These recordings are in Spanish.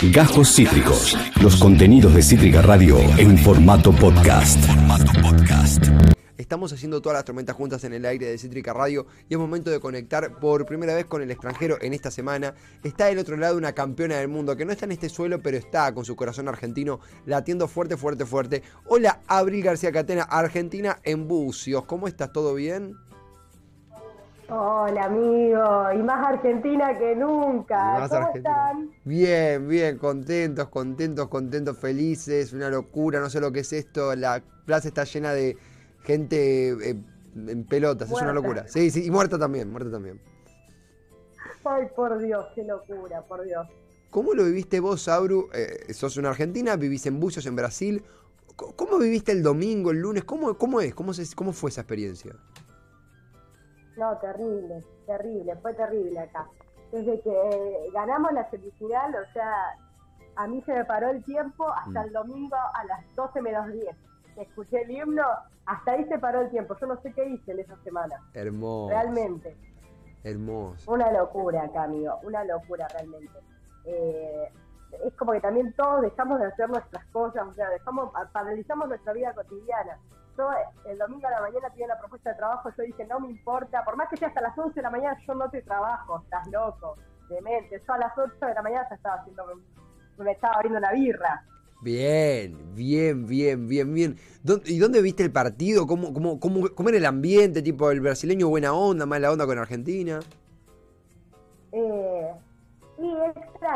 Gajos Cítricos. Los contenidos de Cítrica Radio en formato podcast. Estamos haciendo todas las tormentas juntas en el aire de Cítrica Radio y es momento de conectar por primera vez con el extranjero en esta semana. Está del otro lado una campeona del mundo que no está en este suelo, pero está con su corazón argentino latiendo fuerte, fuerte, fuerte. Hola, Abril García Catena, Argentina en Bucios. ¿Cómo estás? ¿Todo bien? Hola amigo, y más argentina que nunca. Más ¿Cómo Argentina. están? Bien, bien, contentos, contentos, contentos, felices. Una locura, no sé lo que es esto. La plaza está llena de gente eh, en pelotas, es una locura. Sí, sí, y muerta también, muerta también. Ay, por Dios, qué locura, por Dios. ¿Cómo lo viviste vos, Abru? Eh, sos una argentina, vivís en Bucios, en Brasil. ¿Cómo viviste el domingo, el lunes? ¿Cómo, cómo es? ¿Cómo, se- ¿Cómo fue esa experiencia? No, terrible, terrible, fue terrible acá. Desde que eh, ganamos la semifinal, o sea, a mí se me paró el tiempo hasta Mm. el domingo a las 12 menos 10. Escuché el himno, hasta ahí se paró el tiempo. Yo no sé qué hice en esa semana, Hermoso. realmente. Hermoso. Una locura acá, amigo, una locura realmente. Eh, es como que también todos dejamos de hacer nuestras cosas, o sea, dejamos, paralizamos nuestra vida cotidiana. Yo el domingo a la mañana tenía una propuesta de trabajo, yo dije, no me importa, por más que sea hasta las 11 de la mañana, yo no te trabajo, estás loco, demente. Yo a las 8 de la mañana ya estaba haciendo, me estaba abriendo una birra. Bien, bien, bien, bien, bien. ¿Dó- ¿Y dónde viste el partido? ¿Cómo, cómo, cómo, cómo era el ambiente? Tipo, el brasileño buena onda, mala onda con Argentina. Eh,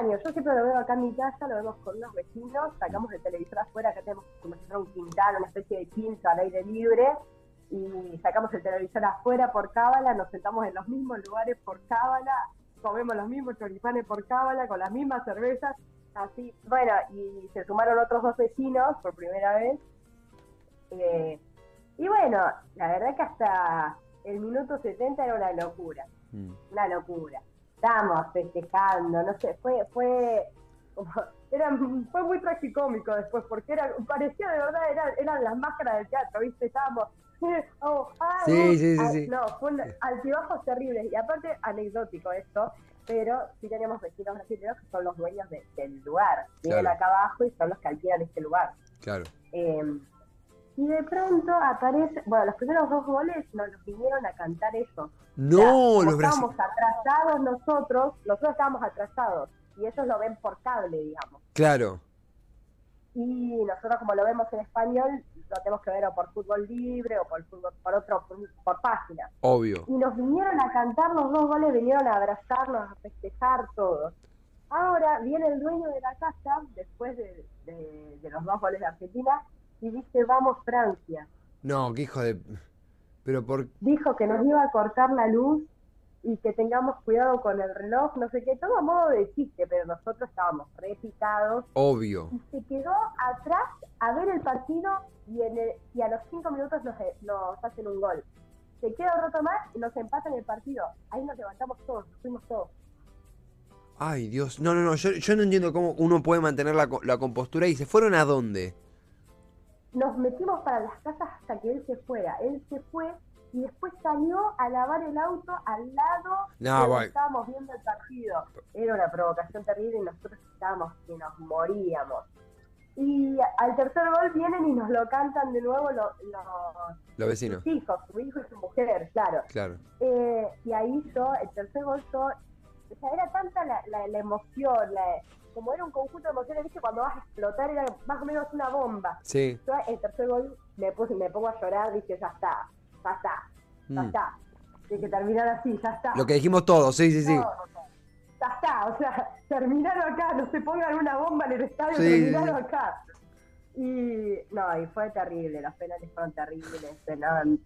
extraño, yo siempre lo veo acá en mi casa, lo vemos con unos vecinos, sacamos el televisor afuera, acá tenemos como si fuera un quintal, una especie de quinto al aire libre, y sacamos el televisor afuera por cábala, nos sentamos en los mismos lugares por cábala, comemos los mismos choripanes por cábala, con las mismas cervezas, así, bueno, y se sumaron otros dos vecinos por primera vez, eh, y bueno, la verdad que hasta el minuto 70 era una locura Mm. una locura. Estábamos festejando, no sé, fue, fue, como- era, fue muy tragicómico después, porque era, parecía de verdad, era- eran las máscaras del teatro, ¿viste? Estábamos, oh, ah, Sí, oh, sí, sí, ah, sí. No, fue un altibajos terribles, y aparte anecdótico esto, pero sí tenemos vecinos brasileños que son los dueños de- del lugar, viven Claro. acá abajo y son los que alquilan este lugar. Claro. Eh, y de pronto aparece, bueno, los primeros dos goles nos los vinieron a cantar ellos. No, O sea, los estábamos atrasados nosotros, nosotros estábamos atrasados y ellos lo ven por cable, digamos. Claro. Y nosotros como lo vemos en español, lo tenemos que ver o por fútbol libre o por fútbol, por otro, por, por página. Obvio. Y nos vinieron a cantar los dos goles, vinieron a abrazarnos, a festejar todos. Ahora viene el dueño de la casa, después de, de- de los dos goles de Argentina, y dice, vamos Francia. No, qué hijo de. Pero por. dijo que nos iba a cortar la luz y que tengamos cuidado con el reloj, no sé qué, todo a modo de chiste, pero nosotros estábamos re picados Obvio. y se quedó atrás a ver el partido y, en el- y a los cinco minutos nos, nos hacen un gol. Se queda un rato más y nos empatan el partido. Ahí nos levantamos todos, nos fuimos todos. Ay, Dios. No, no, no. Yo, yo no entiendo cómo uno puede mantener la, la compostura. ¿Y se fueron a dónde? Nos metimos para las casas hasta que él se fuera. Él se fue y después salió a lavar el auto al lado No, de donde estábamos viendo el partido. Era una provocación terrible y nosotros estábamos que nos moríamos. Y al tercer gol vienen y nos lo cantan de nuevo los, los Los vecinos. sus hijos, su hijo y su mujer, claro. Claro. Eh, y ahí yo, el tercer gol, yo, o sea, era tanta la, la, la emoción, la- como era un conjunto de emociones, viste, cuando vas a explotar era más o menos una bomba. Sí. Yo el tercer gol me puse, me pongo a llorar, dije, ya está, ya está, ya Mm. está. Tiene que terminar así, ya está. Lo que dijimos todos, sí, sí, sí. No, ya está, o sea, terminaron acá, no se pongan una bomba en el estadio, Sí, terminaron sí. acá. Y no, y fue terrible, los penales fueron terribles. no.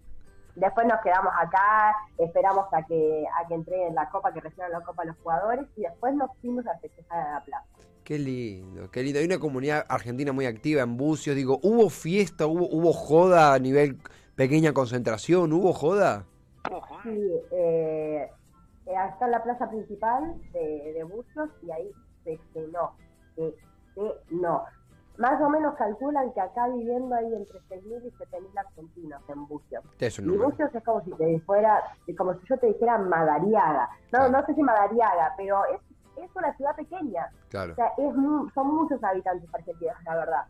Después nos quedamos acá, esperamos a que a que entreguen la copa, que reciban la copa los jugadores, y después nos fuimos a festejar a la plaza. Qué lindo, qué lindo. Hay una comunidad argentina muy activa en Bucios. Digo, ¿hubo fiesta? ¿Hubo, hubo joda a nivel pequeña concentración? ¿Hubo joda? Sí, eh, eh, está en la plaza principal de, de Bucios y ahí se cenó, se cenó. Más o menos calculan que acá viviendo hay entre 6.000 y 7.000 argentinos en Bucios. Es un Y. Bucios es como si te fuera, como si yo te dijera Madariaga. No, no sé si Madariaga, pero es es una ciudad pequeña. Claro. O sea, es son muchos habitantes argentinos, la verdad.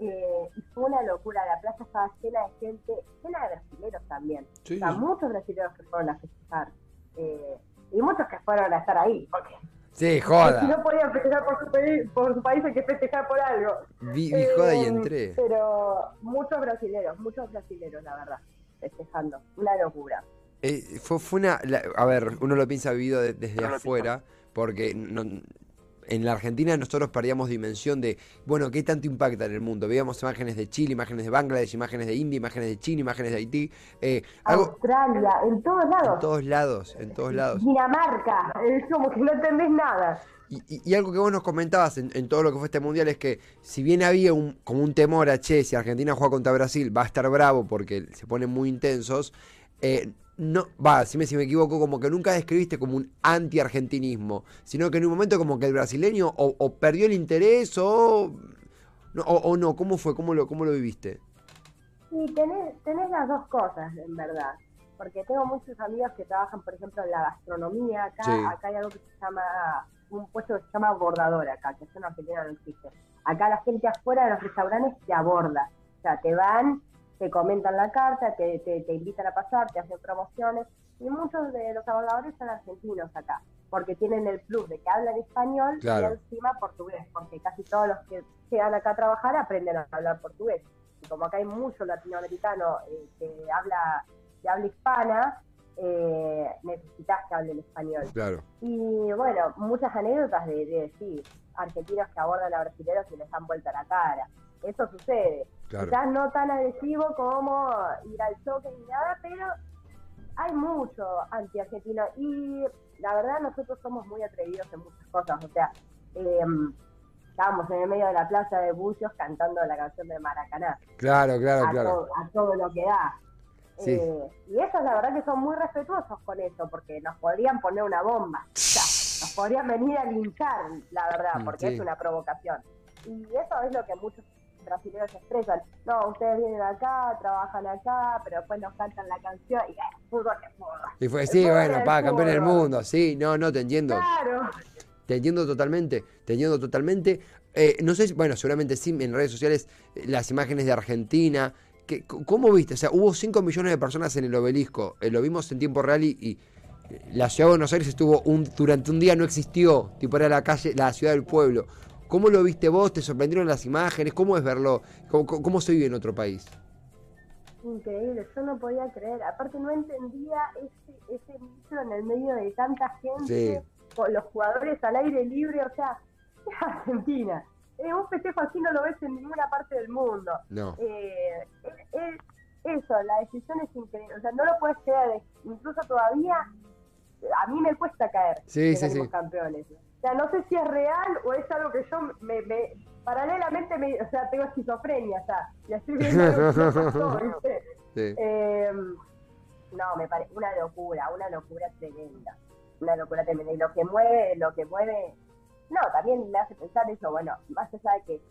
Eh, y fue una locura, la plaza estaba llena de gente, llena de brasileños también. Sí, o sea, muchos brasileños que fueron a festejar. Eh, y muchos que fueron a estar ahí, porque Sí, si joda. no podían festejar por su, país, por su país, hay que festejar por algo. Vi, vi joda y Eh, entré. Pero muchos brasileños, muchos brasileños, la verdad, festejando. Una locura. Eh, fue, fue una. la- a ver, uno lo piensa vivido de- desde afuera, porque no- en la Argentina nosotros perdíamos dimensión de, bueno, ¿qué tanto impacta en el mundo? Veíamos imágenes de Chile, imágenes de Bangladesh, imágenes de India, imágenes de China, imágenes de Haití, eh, algo Australia, en todos en lados. todos lados, en todos lados. Dinamarca, es como que no entendés nada. Y, y- y algo que vos nos comentabas en, en todo lo que fue este mundial es que si bien había un, como un temor a che, si Argentina juega contra Brasil va a estar bravo porque se ponen muy intensos, eh, no, va, decime si me equivoco, como que nunca describiste como un anti-argentinismo, sino que en un momento como que el brasileño o, o perdió el interés o no, o, o no, ¿cómo fue? ¿Cómo lo, cómo lo viviste? Sí, tenés, tenés las dos cosas, en verdad. Porque tengo muchos amigos que trabajan, por ejemplo, en la gastronomía. Acá, Sí. acá hay algo que se llama, un puesto que se llama bordador acá, que eso en Argentina no existe. Acá la gente afuera de los restaurantes te aborda. O sea, te van, te comentan la carta, te, te, te invitan a pasar, te hacen promociones. Y muchos de los abordadores son argentinos acá, porque tienen el plus de que hablan español Claro. y encima portugués, porque casi todos los que llegan acá a trabajar aprenden a hablar portugués y como acá hay mucho latinoamericano eh, que habla que habla hispana, eh, necesitas que hablen español. Claro, Y bueno, muchas anécdotas de, de sí, argentinos que abordan a brasileños y les dan vuelta la cara. Eso sucede. claro. Quizás no tan agresivo como ir al choque ni nada, pero hay mucho anti-argentino. Y la verdad, nosotros somos muy atrevidos en muchas cosas. O sea, eh, estábamos en el medio de la plaza de Bucios cantando la canción de Maracaná Claro, claro, a, claro. todo, a todo lo que da. Sí. Eh, y ellos la verdad que son muy respetuosos con eso, porque nos podrían poner una bomba. O sea, nos podrían venir a linchar, la verdad, Mm, porque sí. es una provocación. Y eso es lo que muchos brasileños expresan. No, ustedes vienen acá, trabajan acá, pero después nos cantan la canción y eh, fútbol es fútbol. Y fue, sí, bueno, pa, campeón del mundo, sí, no, no, te entiendo. Claro. Te entiendo totalmente, te entiendo totalmente. Eh, no sé, si- bueno, seguramente sí, en redes sociales, eh, las imágenes de Argentina. Que, ¿Cómo viste? O sea, hubo 5 millones de personas en el obelisco. eh, lo vimos en tiempo real y, y, la ciudad de Buenos Aires estuvo un, durante un día, no existió. Tipo, era la calle, la ciudad del pueblo. ¿Cómo lo viste vos? ¿Te sorprendieron las imágenes? ¿Cómo es verlo? ¿Cómo, se vive en otro país? Increíble, yo no podía creer. Aparte no entendía ese, ese micro en el medio de tanta gente, Sí. con los jugadores al aire libre, o sea, es Argentina. Eh, un festejo así no lo ves en ninguna parte del mundo. No. Eh, es- es- eso, la decisión es increíble. O sea, no lo puedes creer. Incluso todavía a mí me cuesta caer Sí, que sí, sí. campeones. O sea, no sé si es real o es algo que yo me, me- paralelamente, me, o sea, tengo esquizofrenia, o sea, y estoy viendo que no pasó, ¿viste? Sí. Eh, no, me parece una locura, una locura tremenda. Una locura tremenda. Y lo que mueve, lo que mueve. No, también me hace pensar eso, bueno, más allá de que.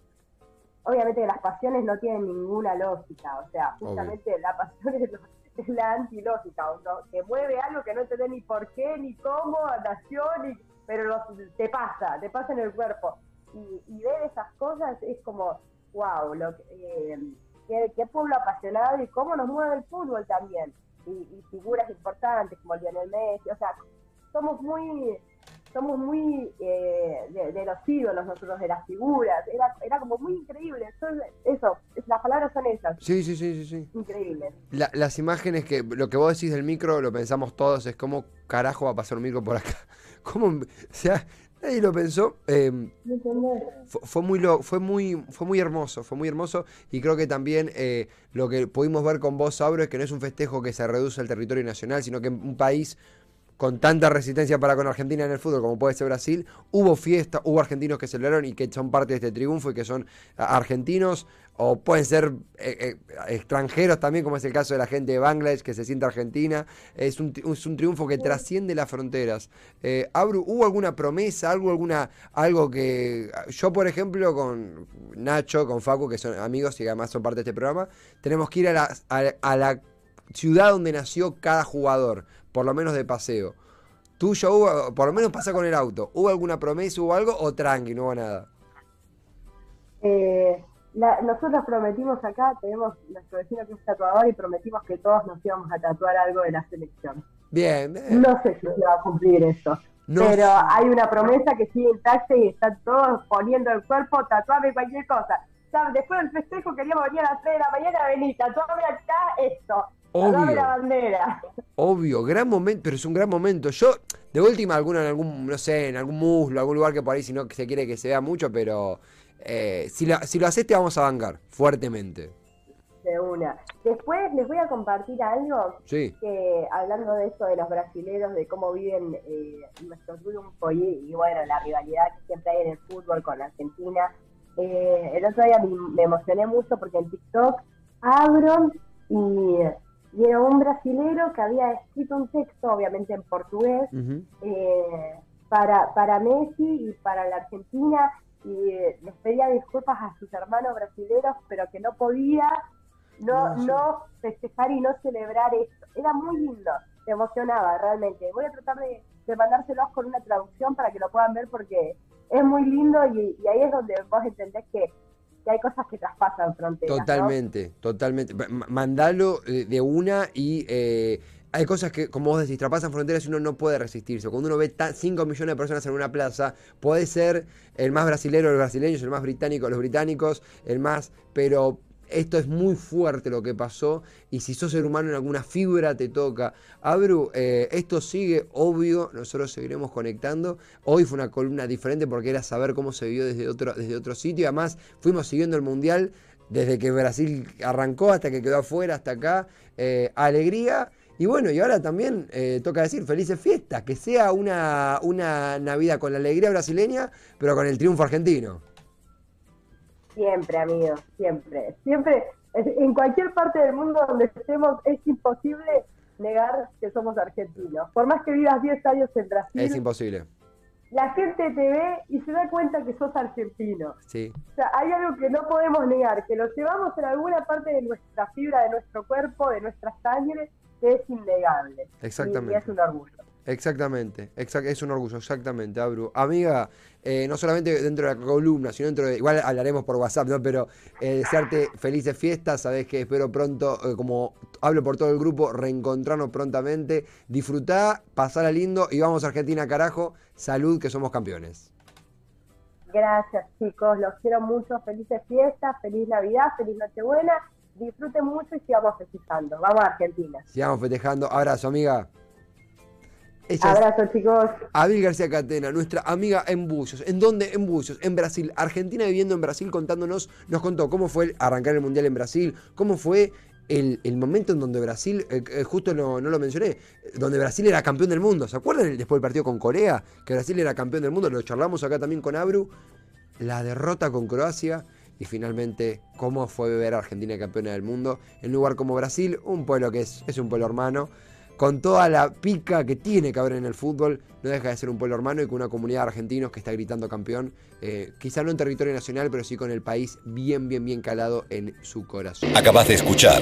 Obviamente que las pasiones no tienen ninguna lógica, o sea, Obvio. justamente la pasión es, lo- es la antilógica, o sea, te mueve algo que no entendés ni por qué, ni cómo nació, ni, pero lo- te pasa, te pasa en el cuerpo. Y, y ver esas cosas es como, wow, lo, eh, qué, pueblo apasionado y cómo nos mueve el fútbol también. Y, y figuras importantes como Lionel Messi, o sea, somos muy somos muy eh, de, de los ídolos nosotros, de las figuras, era, era como muy increíble. Eso, son esas, Sí, sí, sí, sí, sí. increíbles. La- las imágenes que lo que vos decís del micro lo pensamos todos, es como carajo va a pasar un micro por acá. ¿Cómo? O sea, nadie lo pensó. eh, ¿Me entendés? fue, fue muy lo- fue muy fue muy hermoso, fue muy hermoso y creo que también eh, lo que pudimos ver con vos, Sabro, es que no es un festejo que se reduce al territorio nacional, sino que un país con tanta resistencia para con Argentina en el fútbol como puede ser Brasil, hubo fiesta, hubo argentinos que celebraron y que son parte de este triunfo y que son argentinos o pueden ser eh, eh, extranjeros también, como es el caso de la gente de Bangladesh que se siente argentina. Es un, es un triunfo que trasciende las fronteras. Eh, ¿hubo alguna promesa, algo, alguna, algo que yo, por ejemplo, con Nacho, con Facu, que son amigos y además son parte de este programa, tenemos que ir a la ciudad donde nació cada jugador, por lo menos de paseo. Tuyo hubo, por lo menos pasa con el auto. ¿Hubo alguna promesa, hubo algo o tranqui, no hubo nada? Eh, la- nosotros prometimos acá, tenemos nuestro vecino que es tatuador y prometimos que todos nos íbamos a tatuar algo de la selección. Bien, bien. No sé si se va a cumplir eso. No pero hay una promesa que sigue intacta y están todos poniendo el cuerpo, tatuame cualquier cosa. Después del festejo queríamos venir a las 3 de la mañana, vení, tatuame acá esto, Obvio. la bandera. Obvio, gran momento, pero es un gran momento. Yo, de última, alguno en algún, no sé, en algún muslo, algún lugar que por ahí si no se quiere que se vea mucho, pero eh, si, lo, si lo haces te vamos a bancar, fuertemente. De una. Después les voy a compartir algo Sí. que hablando de esto de los brasileros, de cómo viven eh, nuestro triunfo y, y, bueno, la rivalidad que siempre hay en el fútbol con Argentina. eh, el otro día me, me emocioné mucho porque en TikTok abro y, y era un brasilero que había escrito un texto, obviamente en portugués, eh, para, para Messi y para la Argentina y eh, les pedía disculpas a sus hermanos brasileños, pero que no podía no, No, sí. no festejar y no celebrar esto. Era muy lindo, te emocionaba realmente. Voy a tratar de, de mandárselos con una traducción para que lo puedan ver porque es muy lindo y, y ahí es donde vos entendés que, que hay cosas que traspasan fronteras. Totalmente, totalmente. Ma- Mandalo eh, de una y eh, hay cosas que, como vos decís, traspasan fronteras y uno no puede resistirse. Cuando uno ve 5 millones de personas en una plaza, puede ser el más brasilero los brasileños, el más británico los británicos, el más... Pero esto es muy fuerte lo que pasó y si sos ser humano en alguna fibra te toca. Abru, eh, esto sigue, obvio, nosotros seguiremos conectando. Hoy fue una columna diferente porque era saber cómo se vivió desde otro, desde otro sitio. Además, fuimos siguiendo el Mundial desde que Brasil arrancó hasta que quedó afuera, hasta acá. Eh, alegría. Y bueno, y ahora también eh, toca decir felices fiestas, que sea una, una Navidad con la alegría brasileña, pero con el triunfo argentino. Siempre, amigos, siempre. Siempre, en cualquier parte del mundo donde estemos, es imposible negar que somos argentinos. Por más que vivas 10 años en Brasil, Es imposible. la gente te ve y se da cuenta que sos argentino. Sí. O sea, hay algo que no podemos negar, que lo llevamos en alguna parte de nuestra fibra, de nuestro cuerpo, de nuestra sangre, que es innegable. Exactamente. Y, y es un orgullo. Exactamente, exact- es un orgullo, exactamente, Abru. Amiga, eh, no solamente dentro de la columna, sino dentro de. Igual hablaremos por WhatsApp, ¿no? Pero eh, desearte felices fiestas, sabes que espero pronto, eh, como hablo por todo el grupo, reencontrarnos prontamente. Disfrutá, pasala lindo y vamos a Argentina, carajo. Salud, que somos campeones. Gracias, chicos. Los quiero mucho. Felices fiestas, feliz Navidad, feliz Nochebuena. Disfruten mucho y sigamos festejando. Vamos a Argentina. Sigamos festejando. Abrazo, amiga. Ella Abrazo, chicos. Abil García Catena, nuestra amiga en Bucios. ¿En dónde? En Bucios, en Brasil. Argentina viviendo en Brasil, contándonos, nos contó cómo fue el arrancar el Mundial en Brasil, cómo fue el, el momento en donde Brasil, eh, eh, justo no, no lo mencioné, donde Brasil era campeón del mundo. ¿Se acuerdan después del partido con Corea? Que Brasil era campeón del mundo, lo charlamos acá también con Abru. La derrota con Croacia y finalmente cómo fue ver a Argentina campeona del mundo en un lugar como Brasil, un pueblo que es, es un pueblo hermano con toda la pica que tiene que haber en el fútbol, no deja de ser un pueblo hermano y con una comunidad de argentinos que está gritando campeón, eh, quizá no en territorio nacional, pero sí con el país bien, bien, bien calado en su corazón. Acabas de escuchar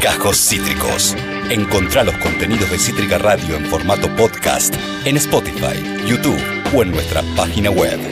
Cajos Cítricos. Encontrá los contenidos de Cítrica Radio en formato podcast en Spotify, YouTube o en nuestra página web.